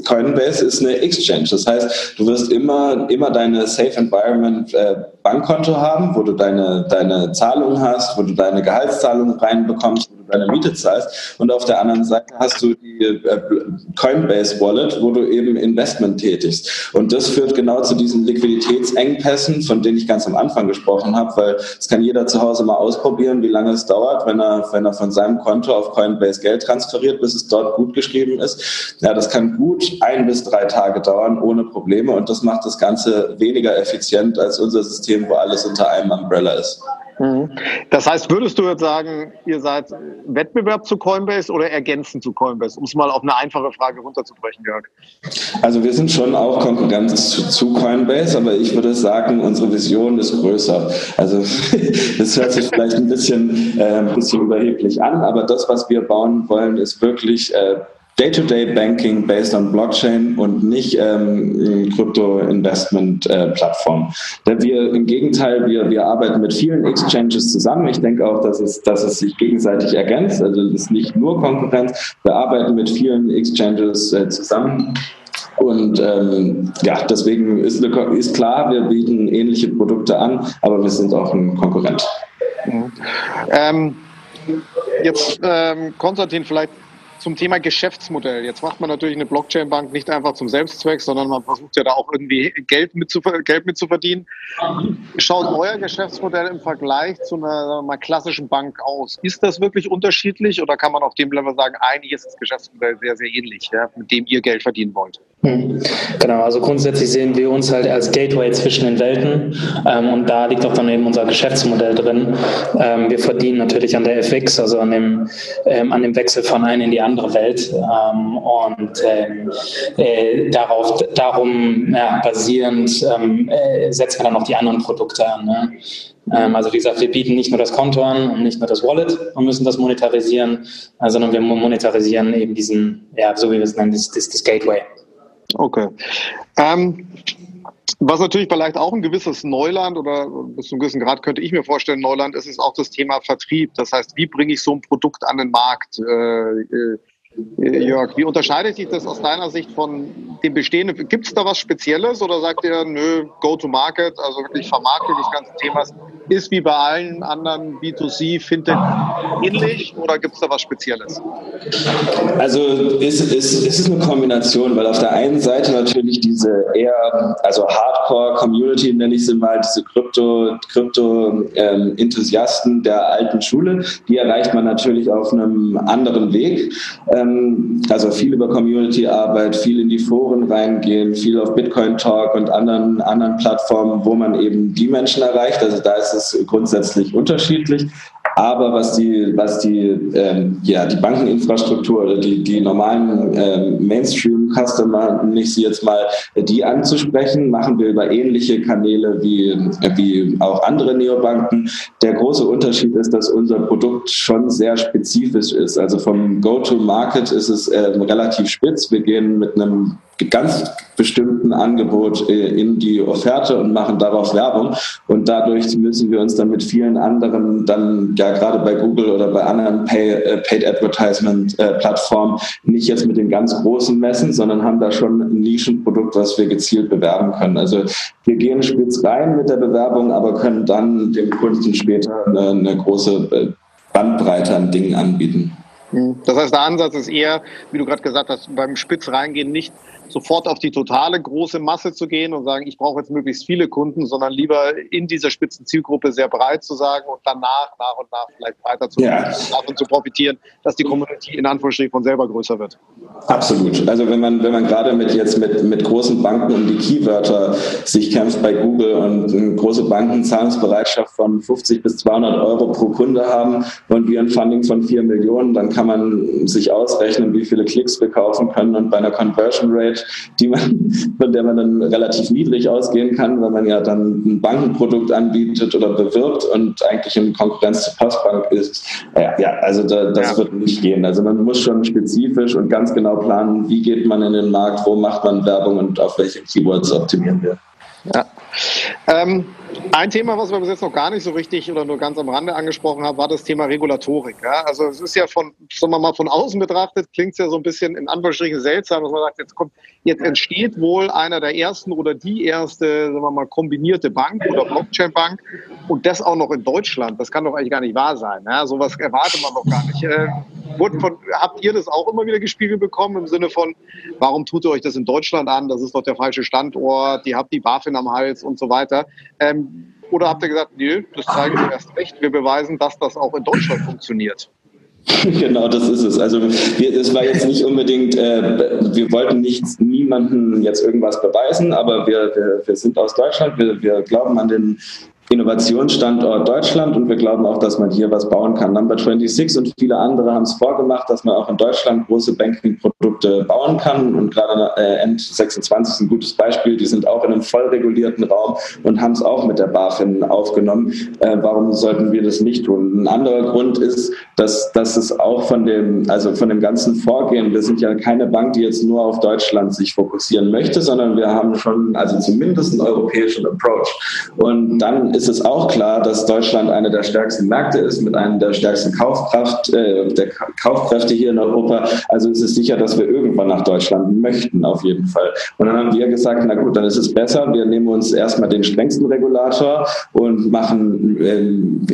Coinbase ist eine Exchange. Das heißt, du wirst immer, immer deine Safe Environment äh, Bankkonto haben, wo du deine, deine Zahlungen hast, wo du deine Gehaltszahlungen reinbekommst, wo deine Miete zahlst. Und auf der anderen Seite hast du die äh, Coinbase Wallet, wo du eben Investment tätigst. Und das führt genau zu diesen Liquiditätsengpässen, von denen ich ganz am Anfang gesprochen habe, weil es kann jeder zu Hause mal ausprobieren, wie lange es dauert, wenn er, wenn er von seinem Konto auf Coinbase Geld transferiert, bis es dort gut geschrieben ist. Ja, das kann gut ein bis drei Tage dauern, ohne Probleme. Und das macht das Ganze weniger effizient als unser System, wo alles unter einem Umbrella ist. Mhm. Das heißt, würdest du jetzt sagen, ihr seid Wettbewerb zu Coinbase oder ergänzend zu Coinbase, um es mal auf eine einfache Frage runterzubrechen, Jörg? Also wir sind schon auch Konkurrenz zu, Coinbase, aber ich würde sagen, unsere Vision ist größer. Also *laughs* das hört sich vielleicht ein bisschen, äh, ein bisschen überheblich an, aber das, was wir bauen wollen, ist wirklich äh, Day-to-Day-Banking based on Blockchain und nicht ähm, Krypto-Investment-Plattform. Äh, wir im Gegenteil, wir, wir arbeiten mit vielen Exchanges zusammen. Ich denke auch, dass es, dass es sich gegenseitig ergänzt. Also es ist nicht nur Konkurrenz. Wir arbeiten mit vielen Exchanges äh, zusammen. Und ähm, ja, deswegen ist, ist klar, wir bieten ähnliche Produkte an, aber wir sind auch ein Konkurrent. Mhm. Ähm, jetzt, ähm, Konstantin, vielleicht zum Thema Geschäftsmodell. Jetzt macht man natürlich eine Blockchain-Bank nicht einfach zum Selbstzweck, sondern man versucht ja da auch irgendwie Geld mit zu, Geld mit zu verdienen. Schaut euer Geschäftsmodell im Vergleich zu einer mal, klassischen Bank aus? Ist das wirklich unterschiedlich oder kann man auf dem Level sagen, eigentlich ist das Geschäftsmodell sehr, sehr ähnlich, ja, mit dem ihr Geld verdienen wollt? Hm. Genau, also grundsätzlich sehen wir uns halt als Gateway zwischen den Welten ähm, und da liegt auch dann eben unser Geschäftsmodell drin. Ähm, wir verdienen natürlich an der FX, also an dem, ähm, an dem Wechsel von einer in die andere andere Welt. Ähm, und ähm, äh, darauf, darum ja, basierend ähm, äh, setzen wir dann noch die anderen Produkte an. Ne? Ähm, also wie gesagt, wir bieten nicht nur das Konto an und nicht nur das Wallet und müssen das monetarisieren, äh, sondern wir monetarisieren eben diesen, ja, so wie wir es nennen, das, das, das Gateway. Okay. Ähm, was natürlich vielleicht auch ein gewisses Neuland oder bis zu einem gewissen Grad könnte ich mir vorstellen, Neuland ist, ist auch das Thema Vertrieb. Das heißt, wie bringe ich so ein Produkt an den Markt? Äh, äh Jörg, wie unterscheidet sich das aus deiner Sicht von dem bestehenden? Gibt es da was Spezielles oder sagt ihr, nö, Go-to-Market, also wirklich Vermarktung des ganzen Themas, ist wie bei allen anderen B2C, Fintech ähnlich oder gibt es da was Spezielles? Also es, es, es ist eine Kombination, weil auf der einen Seite natürlich diese eher, also Hardcore-Community, nenne ich sie mal, diese Krypto-Enthusiasten ähm, der alten Schule, die erreicht man natürlich auf einem anderen Weg. Ähm, ähm, also viel über Community-Arbeit, viel in die Foren reingehen, viel auf Bitcoin Talk und anderen, anderen Plattformen, wo man eben die Menschen erreicht. Also da ist es grundsätzlich unterschiedlich. Aber was die, was die, ähm, ja, die Bankeninfrastruktur oder die, die normalen ähm, Mainstream-Customer, nicht sie jetzt mal die anzusprechen, machen wir über ähnliche Kanäle wie, wie auch andere Neobanken. Der große Unterschied ist, dass unser Produkt schon sehr spezifisch ist. Also vom Go-to-Market ist es äh, relativ spitz. Wir gehen mit einem ganz bestimmten Angebot äh, in die Offerte und machen darauf Werbung. Und dadurch müssen wir uns dann mit vielen anderen, dann ja gerade bei Google oder bei anderen Pay, äh, Paid Advertisement äh, Plattformen nicht jetzt mit den ganz großen messen, sondern haben da schon ein Nischenprodukt, was wir gezielt bewerben können. Also wir gehen spitz rein mit der Bewerbung, aber können dann dem Kunden später eine, eine große Bandbreite an Dingen anbieten. Hm. Das heißt, der Ansatz ist eher, wie du gerade gesagt hast, beim Spitz reingehen nicht sofort auf die totale große Masse zu gehen und sagen, ich brauche jetzt möglichst viele Kunden, sondern lieber in dieser spitzen Zielgruppe sehr breit zu sagen und danach nach und nach vielleicht weiter zu, ja. davon zu profitieren, dass die Community in Anführungsstrichen von selber größer wird. Absolut. Also wenn man, wenn man gerade mit jetzt mit, mit großen Banken um die Keywörter sich kämpft bei Google und große Banken Zahlungsbereitschaft von 50 bis 200 Euro pro Kunde haben und wir ein Funding von 4 Millionen, dann kann man sich ausrechnen, wie viele Klicks wir kaufen können und bei einer Conversion Rate die man, von der man dann relativ niedrig ausgehen kann, weil man ja dann ein Bankenprodukt anbietet oder bewirbt und eigentlich in Konkurrenz zur Postbank ist. Ja, ja also da, das ja. wird nicht gehen. Also man muss schon spezifisch und ganz genau planen, wie geht man in den Markt, wo macht man Werbung und auf welche Keywords optimieren wir. Ja. Ähm, ein Thema, was wir bis jetzt noch gar nicht so richtig oder nur ganz am Rande angesprochen haben, war das Thema Regulatorik. Ja? Also es ist ja von, sagen wir mal, von außen betrachtet, klingt es ja so ein bisschen in Anführungsstrichen seltsam, dass man sagt, jetzt kommt, jetzt entsteht wohl einer der ersten oder die erste, sagen wir mal, kombinierte Bank oder Blockchain-Bank und das auch noch in Deutschland. Das kann doch eigentlich gar nicht wahr sein. Ja? Sowas erwartet man doch gar nicht. Äh, von, habt ihr das auch immer wieder gespiegelt bekommen im Sinne von, warum tut ihr euch das in Deutschland an? Das ist doch der falsche Standort, ihr habt die BaFin am Hals und so weiter. Ähm, oder habt ihr gesagt, nee, das zeigen wir erst recht, wir beweisen, dass das auch in Deutschland funktioniert? *laughs* Genau, das ist es. Also es war jetzt nicht unbedingt, äh, wir wollten nicht niemanden jetzt irgendwas beweisen, aber wir, wir, wir sind aus Deutschland, wir, wir glauben an den Innovationsstandort Deutschland und wir glauben auch, dass man hier was bauen kann. Number 26 und viele andere haben es vorgemacht, dass man auch in Deutschland große Banking-Produkte bauen kann und gerade äh, End 26 ist ein gutes Beispiel. Die sind auch in einem voll regulierten Raum und haben es auch mit der BaFin aufgenommen. Äh, warum sollten wir das nicht tun? Ein anderer Grund ist, dass, dass es auch von dem, also von dem ganzen Vorgehen, wir sind ja keine Bank, die jetzt nur auf Deutschland sich fokussieren möchte, sondern wir haben schon, also zumindest einen europäischen Approach. Und dann ist es auch klar, dass Deutschland eine der stärksten Märkte ist, mit einer der stärksten Kaufkraft, äh, der Kaufkräfte hier in Europa. Also ist es sicher, dass wir irgendwann nach Deutschland möchten, auf jeden Fall. Und dann haben wir gesagt, na gut, dann ist es besser. Wir nehmen uns erstmal den strengsten Regulator und machen, äh,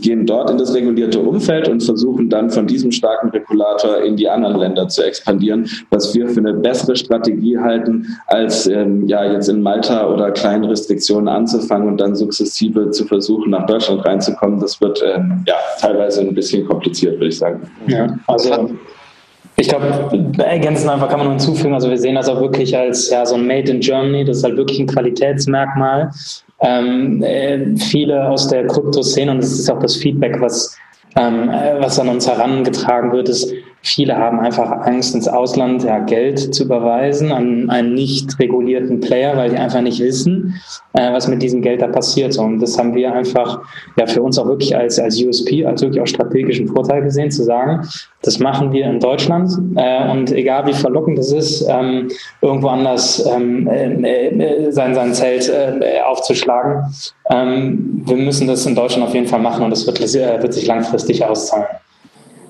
gehen dort in das regulierte Umfeld und versuchen dann von diesem starken Regulator in die anderen Länder zu expandieren, was wir für eine bessere Strategie halten, als ähm, ja jetzt in Malta oder kleinen Restriktionen anzufangen und dann sukzessive sukzessive zu versuchen, nach Deutschland reinzukommen, das wird ähm, ja teilweise ein bisschen kompliziert, würde ich sagen. Ja, also ich glaube, ergänzen einfach kann man nur hinzufügen, also wir sehen das auch wirklich als ja, so ein Made in Germany, das ist halt wirklich ein Qualitätsmerkmal. Ähm, äh, viele aus der Krypto-Szene, und das ist auch das Feedback, was, ähm, was an uns herangetragen wird, ist, viele haben einfach Angst, ins Ausland ja, Geld zu überweisen an einen nicht regulierten Player, weil die einfach nicht wissen, äh, was mit diesem Geld da passiert. Und das haben wir einfach ja für uns auch wirklich als, als USP, als wirklich auch strategischen Vorteil gesehen, zu sagen, das machen wir in Deutschland äh, und egal wie verlockend es ist, ähm, irgendwo anders ähm, äh, äh sein, sein Zelt äh, aufzuschlagen, ähm, wir müssen das in Deutschland auf jeden Fall machen und das wird, äh, wird sich langfristig auszahlen.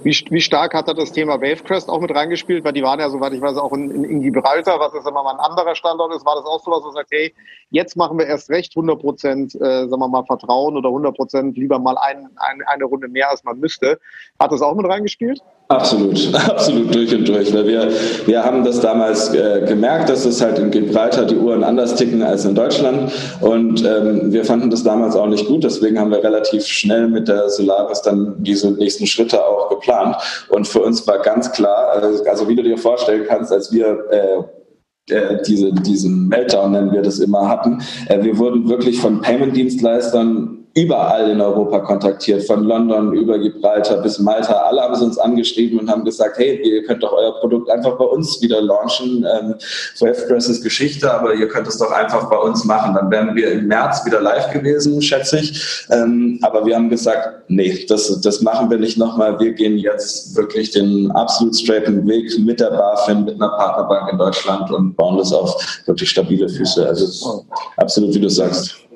Wie, wie stark hat da das Thema Wavecrest auch mit reingespielt? Weil die waren ja, soweit ich weiß, auch in, in, in Gibraltar, was jetzt immer mal ein anderer Standort ist. War das auch so was, wo sagt, hey, jetzt machen wir erst recht 100 Prozent, äh, sagen wir mal, Vertrauen oder 100 Prozent lieber mal ein, ein, eine Runde mehr, als man müsste. Hat das auch mit reingespielt? Absolut, *laughs* absolut durch und durch. Weil wir, wir haben das damals äh, gemerkt, dass es halt in Gibraltar die Uhren anders ticken als in Deutschland. Und ähm, wir fanden das damals auch nicht gut. Deswegen haben wir relativ schnell mit der Solaris dann diese nächsten Schritte auch geplant. Und für uns war ganz klar, also, also wie du dir vorstellen kannst, als wir äh, äh, diese, diesen Meltdown, nennen wir das immer, hatten. Äh, wir wurden wirklich von Payment-Dienstleistern überall in Europa kontaktiert, von London über Gibraltar bis Malta. Alle haben sie uns angeschrieben und haben gesagt, hey, ihr könnt doch euer Produkt einfach bei uns wieder launchen. Ähm, Webpress ist Geschichte, aber ihr könnt es doch einfach bei uns machen. Dann wären wir im März wieder live gewesen, schätze ich. Ähm, aber wir haben gesagt, nee, das, das machen wir nicht nochmal. Wir gehen jetzt wirklich den absolut straighten Weg mit der BaFin, mit einer Partnerbank in Deutschland und bauen das auf wirklich stabile Füße. Also absolut, wie du sagst.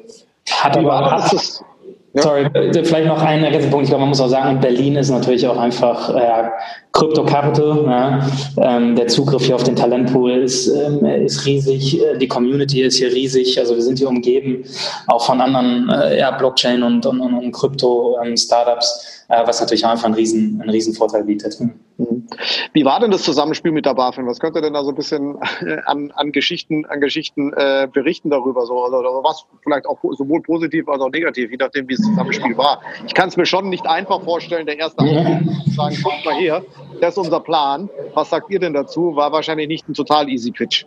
Hat aber, hat, ja. Sorry, vielleicht noch einen ergänzenden Punkt. Ich glaube, man muss auch sagen, in Berlin ist natürlich auch einfach äh, Crypto Capital. Ja. Ähm, der Zugriff hier auf den Talentpool ist, ähm, ist riesig. Die Community ist hier riesig. Also wir sind hier umgeben auch von anderen äh, ja, Blockchain und, und, und, und Krypto-Startups. Ähm, äh, was natürlich auch einfach einen riesen, einen riesen Vorteil bietet. Mhm. Wie war denn das Zusammenspiel mit der BaFin? Was könnt ihr denn da so ein bisschen an, an Geschichten, an Geschichten äh, berichten darüber? So, oder, oder was vielleicht auch sowohl positiv als auch negativ, je nachdem, wie das Zusammenspiel war. Ich kann es mir schon nicht einfach vorstellen, der erste Aufruf zu sagen, kommt mal her, das ist unser Plan. Was sagt ihr denn dazu? War wahrscheinlich nicht ein total easy Pitch.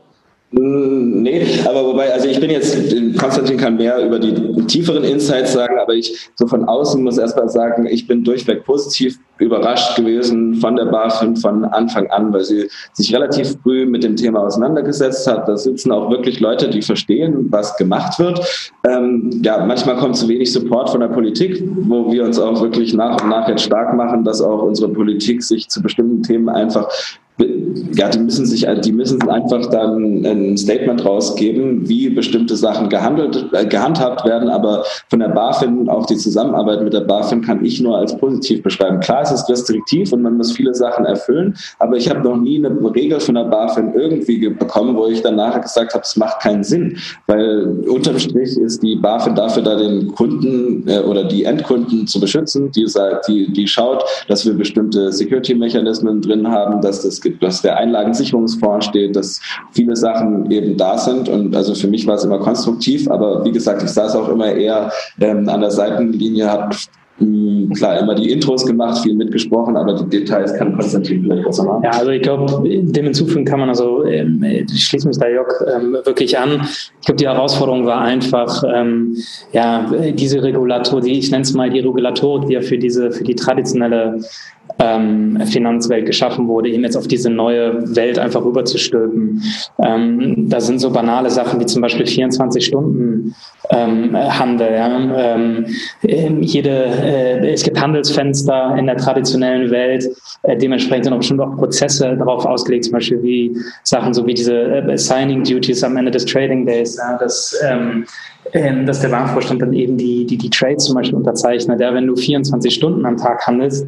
Hm, nee, aber wobei, also ich bin jetzt, Konstantin kann mehr über die tieferen Insights sagen, aber ich so von außen muss erstmal sagen, ich bin durchweg positiv überrascht gewesen von der BaFin von Anfang an, weil sie sich relativ früh mit dem Thema auseinandergesetzt hat. Da sitzen auch wirklich Leute, die verstehen, was gemacht wird. Ähm, ja, manchmal kommt zu wenig Support von der Politik, wo wir uns auch wirklich nach und nach jetzt stark machen, dass auch unsere Politik sich zu bestimmten Themen einfach ja, die müssen sich, die müssen einfach dann ein Statement rausgeben, wie bestimmte Sachen gehandelt, äh, gehandhabt werden. Aber von der BaFin, auch die Zusammenarbeit mit der BaFin kann ich nur als positiv beschreiben. Klar, es ist restriktiv und man muss viele Sachen erfüllen. Aber ich habe noch nie eine Regel von der BaFin irgendwie bekommen, wo ich dann nachher gesagt habe, es macht keinen Sinn. Weil unterm Strich ist die BaFin dafür da, den Kunden äh, oder die Endkunden zu beschützen, die, die, die schaut, dass wir bestimmte Security-Mechanismen drin haben, dass das gibt, dass der Einlagensicherungsfonds steht, dass viele Sachen eben da sind. Und also für mich war es immer konstruktiv, aber wie gesagt, ich saß auch immer eher ähm, an der Seitenlinie, habe hm, klar immer die Intros gemacht, viel mitgesprochen, aber die Details kann Konstantin vielleicht besser machen. Ja, also ich glaube, dem hinzufügen kann man also, ähm, ich schließe mich da Jörg ähm, wirklich an. Ich glaube, die Herausforderung war einfach, ähm, ja, diese Regulator, die, ich nenne es mal die Regulatorik, die ja für diese, für die traditionelle ähm, Finanzwelt geschaffen wurde, eben jetzt auf diese neue Welt einfach rüberzustülpen. Ähm, da sind so banale Sachen wie zum Beispiel 24 Stunden ähm, Handel. Ja? Ähm, jede, äh, es gibt Handelsfenster in der traditionellen Welt, äh, dementsprechend sind auch bestimmt auch Prozesse darauf ausgelegt, zum Beispiel wie Sachen so wie diese äh, Signing Duties am Ende des Trading Days, ja? dass ähm, ähm, dass der Bankvorstand dann eben die, die, die Trades zum Beispiel unterzeichnet. Ja, wenn du 24 Stunden am Tag handelst,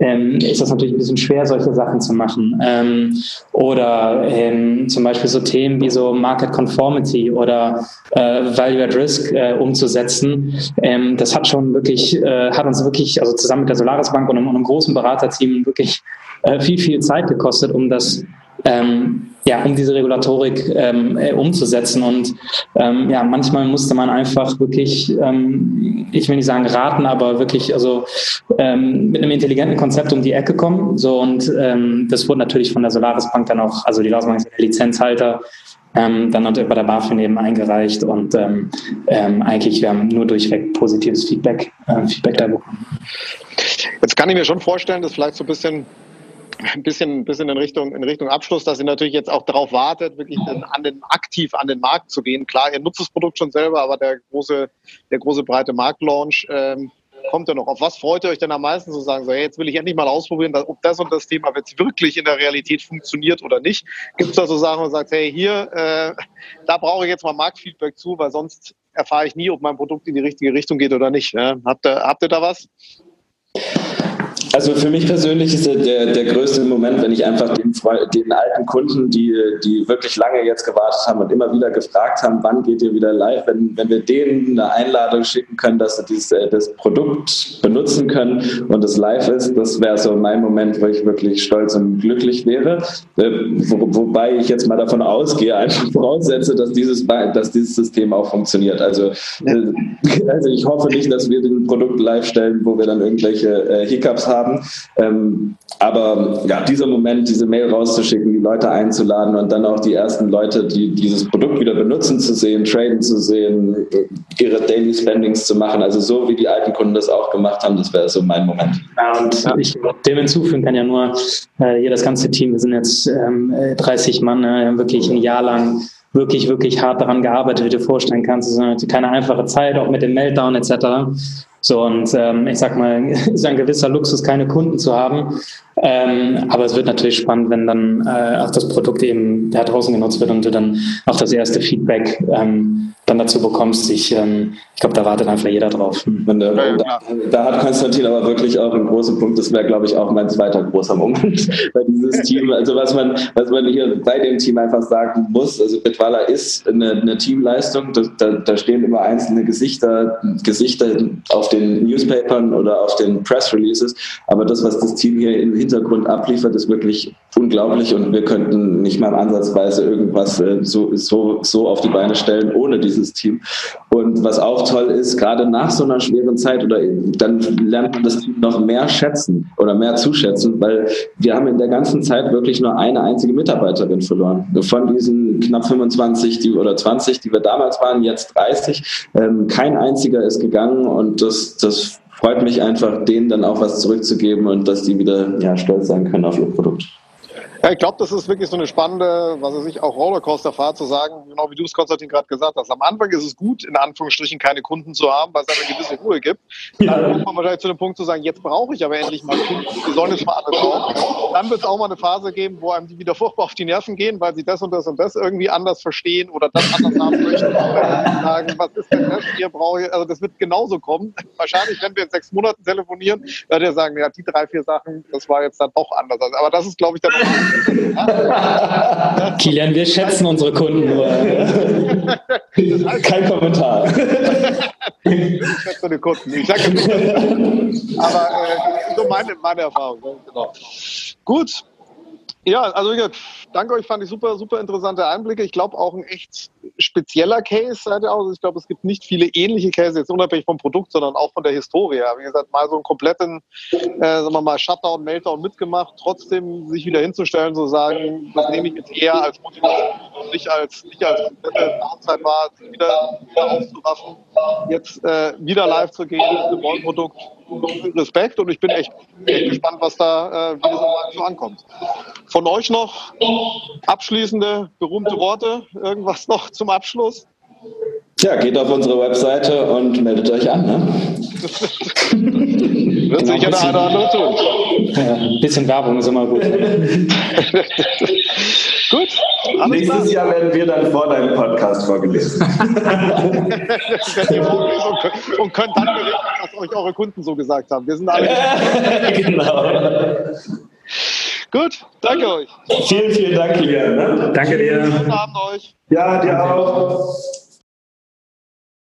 ähm, ist das natürlich ein bisschen schwer, solche Sachen zu machen. Ähm, oder ähm, zum Beispiel so Themen wie so Market Conformity oder äh, Value at Risk äh, umzusetzen. Ähm, das hat schon wirklich, äh, hat uns wirklich, also zusammen mit der Solaris Bank und einem, und einem großen Beraterteam wirklich äh, viel, viel Zeit gekostet, um das ähm, ja, um diese Regulatorik ähm, äh, umzusetzen. Und ähm, ja, manchmal musste man einfach wirklich, ähm, ich will nicht sagen raten, aber wirklich also ähm, mit einem intelligenten Konzept um die Ecke kommen. So und ähm, das wurde natürlich von der Solaris Bank dann auch, also die Solaris ist der Lizenzhalter, ähm, dann hat bei der BaFin eben eingereicht und ähm, ähm, eigentlich wir haben nur durchweg positives Feedback, äh, Feedback da bekommen. Jetzt kann ich mir schon vorstellen, dass vielleicht so ein bisschen ein bisschen, ein bisschen in Richtung, in Richtung Abschluss, dass ihr natürlich jetzt auch darauf wartet, wirklich an den, aktiv an den Markt zu gehen. Klar, ihr nutzt das Produkt schon selber, aber der große, der große breite Marktlaunch ähm, kommt ja noch. Auf was freut ihr euch denn am meisten zu sagen, so, hey, jetzt will ich endlich mal ausprobieren, ob das und das Thema jetzt wirklich in der Realität funktioniert oder nicht? Gibt es da so Sachen, wo man sagt, hey, hier, äh, da brauche ich jetzt mal Marktfeedback zu, weil sonst erfahre ich nie, ob mein Produkt in die richtige Richtung geht oder nicht. Ne? Habt, ihr, habt ihr da was? Also für mich persönlich ist der, der größte Moment, wenn ich einfach den, den alten Kunden, die, die wirklich lange jetzt gewartet haben und immer wieder gefragt haben, wann geht ihr wieder live, wenn, wenn wir denen eine Einladung schicken können, dass sie dieses, äh, das Produkt benutzen können und es live ist, das wäre so mein Moment, wo ich wirklich stolz und glücklich wäre. Äh, wo, wobei ich jetzt mal davon ausgehe, *laughs* einfach voraussetze, dass dieses, dass dieses System auch funktioniert. Also, äh, *laughs* also ich hoffe nicht, dass wir den Produkt live stellen, wo wir dann irgendwelche Hiccups haben haben. Ähm, aber ja, dieser Moment, diese Mail rauszuschicken, die Leute einzuladen und dann auch die ersten Leute, die dieses Produkt wieder benutzen zu sehen, traden zu sehen, ihre Daily Spendings zu machen, also so wie die alten Kunden das auch gemacht haben, das wäre so mein Moment. Ja, und ja. ich dem hinzufügen kann ja nur äh, hier das ganze Team, wir sind jetzt ähm, 30 Mann, äh, wirklich ein Jahr lang wirklich, wirklich hart daran gearbeitet, wie du dir vorstellen kannst. Es ist keine einfache Zeit, auch mit dem Meltdown etc. So, und ähm, ich sag mal, *laughs* ist ein gewisser Luxus, keine Kunden zu haben. Ähm, aber es wird natürlich spannend, wenn dann äh, auch das Produkt eben da draußen genutzt wird und du dann auch das erste Feedback ähm, dann dazu bekommst. Ich, ähm, ich glaube, da wartet einfach jeder drauf. Und, äh, da, da, hat Konstantin aber wirklich auch einen großen Punkt. Das wäre, glaube ich, auch mein zweiter großer Moment *laughs* bei dieses *laughs* Team. Also was man, was man hier bei dem Team einfach sagen muss, also Bitwala ist eine, eine Teamleistung. Da, da, da, stehen immer einzelne Gesichter, Gesichter auf den Newspapern oder auf den Press Releases. Aber das, was das Team hier im Hintergrund abliefert, ist wirklich unglaublich und wir könnten nicht mal ansatzweise irgendwas äh, so, so, so auf die Beine stellen ohne dieses Team. Und was auch toll ist, gerade nach so einer schweren Zeit oder dann lernt man das Team noch mehr schätzen oder mehr zuschätzen, weil wir haben in der ganzen Zeit wirklich nur eine einzige Mitarbeiterin verloren. Von diesen knapp 25 die, oder 20, die wir damals waren, jetzt 30. Ähm, kein einziger ist gegangen und das, das freut mich einfach, denen dann auch was zurückzugeben und dass die wieder ja, stolz sein können auf ihr Produkt. Ja, ich glaube, das ist wirklich so eine spannende, was weiß ich, auch Rollercoaster-Fahrt zu sagen, genau wie du es, Konstantin, gerade gesagt hast. Am Anfang ist es gut, in Anführungsstrichen keine Kunden zu haben, weil es eine gewisse Ruhe gibt. Dann kommt man wahrscheinlich zu dem Punkt zu sagen, jetzt brauche ich aber endlich mal Kunden, die sollen jetzt mal alle drauf. Dann wird es auch mal eine Phase geben, wo einem die wieder furchtbar auf die Nerven gehen, weil sie das und das und das irgendwie anders verstehen oder das anders haben möchten. *laughs* sagen, was ist denn das? Hier brauche ich, also das wird genauso kommen. Wahrscheinlich, wenn wir in sechs Monaten telefonieren, werdet ihr sagen, ja, die drei, vier Sachen, das war jetzt dann doch anders. Aber das ist, glaube ich, dann auch *laughs* Kilian, wir schätzen unsere Kunden nur. Kein Kommentar. ich schätze die Kunden. Ich sage Aber äh, so meine, meine Erfahrung. Genau. Gut. Ja, also wie gesagt, danke euch, fand ich super, super interessante Einblicke. Ich glaube auch ein echt spezieller Case seid ihr aus. Ich glaube, es gibt nicht viele ähnliche Cases, jetzt unabhängig vom Produkt, sondern auch von der Historie. Wie gesagt, mal so einen kompletten, äh, sagen wir mal, Shutdown, Meltdown mitgemacht, trotzdem sich wieder hinzustellen, zu sagen, das nehme ich jetzt eher als Motivation und nicht als, nicht als Downside war, wieder, wieder aufzuraffen, jetzt äh, wieder live zu gehen mit einem neuen Produkt. Respekt und ich bin echt, echt gespannt, was da, äh, wie das so ankommt. Von euch noch abschließende, berühmte Worte, irgendwas noch zum Abschluss? Ja, geht auf unsere Webseite und meldet euch an. Ne? Wird sicher der eine oder andere tun. Ein bisschen Werbung ist immer gut. *laughs* gut. Nächstes klar. Jahr werden wir dann vor deinem Podcast vorgelesen. *laughs* und könnt dann berichten, was euch eure Kunden so gesagt haben. Wir sind alle. *laughs* genau. Gut, danke euch. Vielen, vielen Dank, Kilian. Ne? Danke dir. Schönen Abend euch. Ja, dir auch.